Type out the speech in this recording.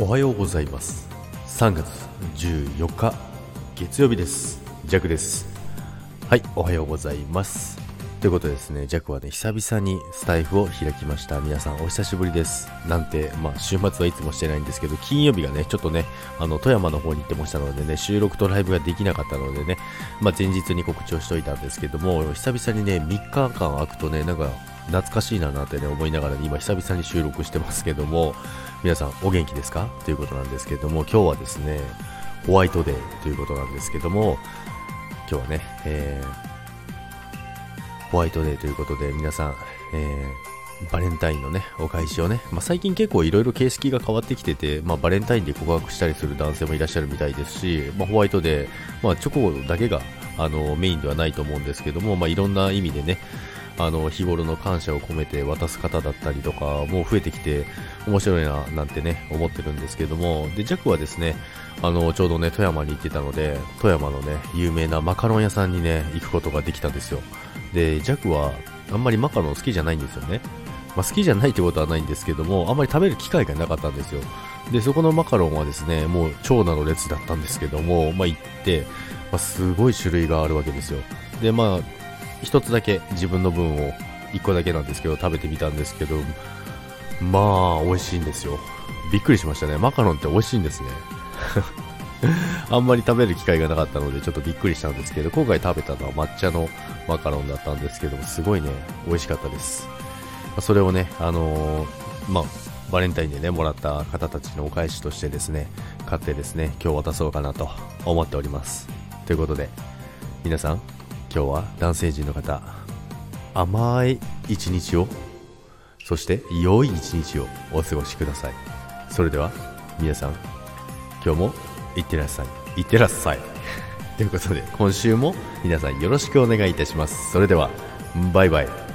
おはようございます3月14日月曜日ですジャクですはいおはようございますということでですね、ジャクはね、久々にスタイフを開きました。皆さんお久しぶりです。なんて、まあ、週末はいつもしてないんですけど、金曜日がね、ちょっとね、あの、富山の方に行ってましたのでね、収録とライブができなかったのでね、まあ、前日に告知をしといたんですけども、久々にね、3日間空くとね、なんか、懐かしいななんてね、思いながら、ね、今久々に収録してますけども、皆さんお元気ですか？ということなんですけども、今日はですね、ホワイトデーということなんですけども、今日はね、えーホワイトデーということで皆さん、えー、バレンタインのね、お返しをね、まあ、最近結構いろいろ形式が変わってきてて、まあ、バレンタインで告白したりする男性もいらっしゃるみたいですし、まあ、ホワイトデー、まあ、チョコだけがあのメインではないと思うんですけども、まあ、いろんな意味でね、あの日頃の感謝を込めて渡す方だったりとかもう増えてきて面白いななんてね思ってるんですけどもでジャックはですねあのちょうどね富山に行ってたので富山のね有名なマカロン屋さんにね行くことができたんですよで、ジャックはあんまりマカロン好きじゃないんですよね。まあ、好きじゃないってことはないんですけども、あんまり食べる機会がなかったんですよ。で、そこのマカロンはですね、もう長蛇の列だったんですけども、まあ、行って、まあ、すごい種類があるわけですよ。で、まあ、一つだけ自分の分を、一個だけなんですけど、食べてみたんですけど、まあ、美味しいんですよ。びっくりしましたね。マカロンって美味しいんですね。あんまり食べる機会がなかったのでちょっとびっくりしたんですけど、今回食べたのは抹茶のマカロンだったんですけども、すごいね、美味しかったです。それをね、あのー、まあ、バレンタインでね、もらった方たちのお返しとしてですね、買ってですね、今日渡そうかなと思っております。ということで、皆さん、今日は男性陣の方、甘い一日を、そして良い一日をお過ごしください。それでは、皆さん、今日もいってらっしゃい。いってらっしゃい。ということで、今週も皆さんよろしくお願いいたします。それでは、バイバイ。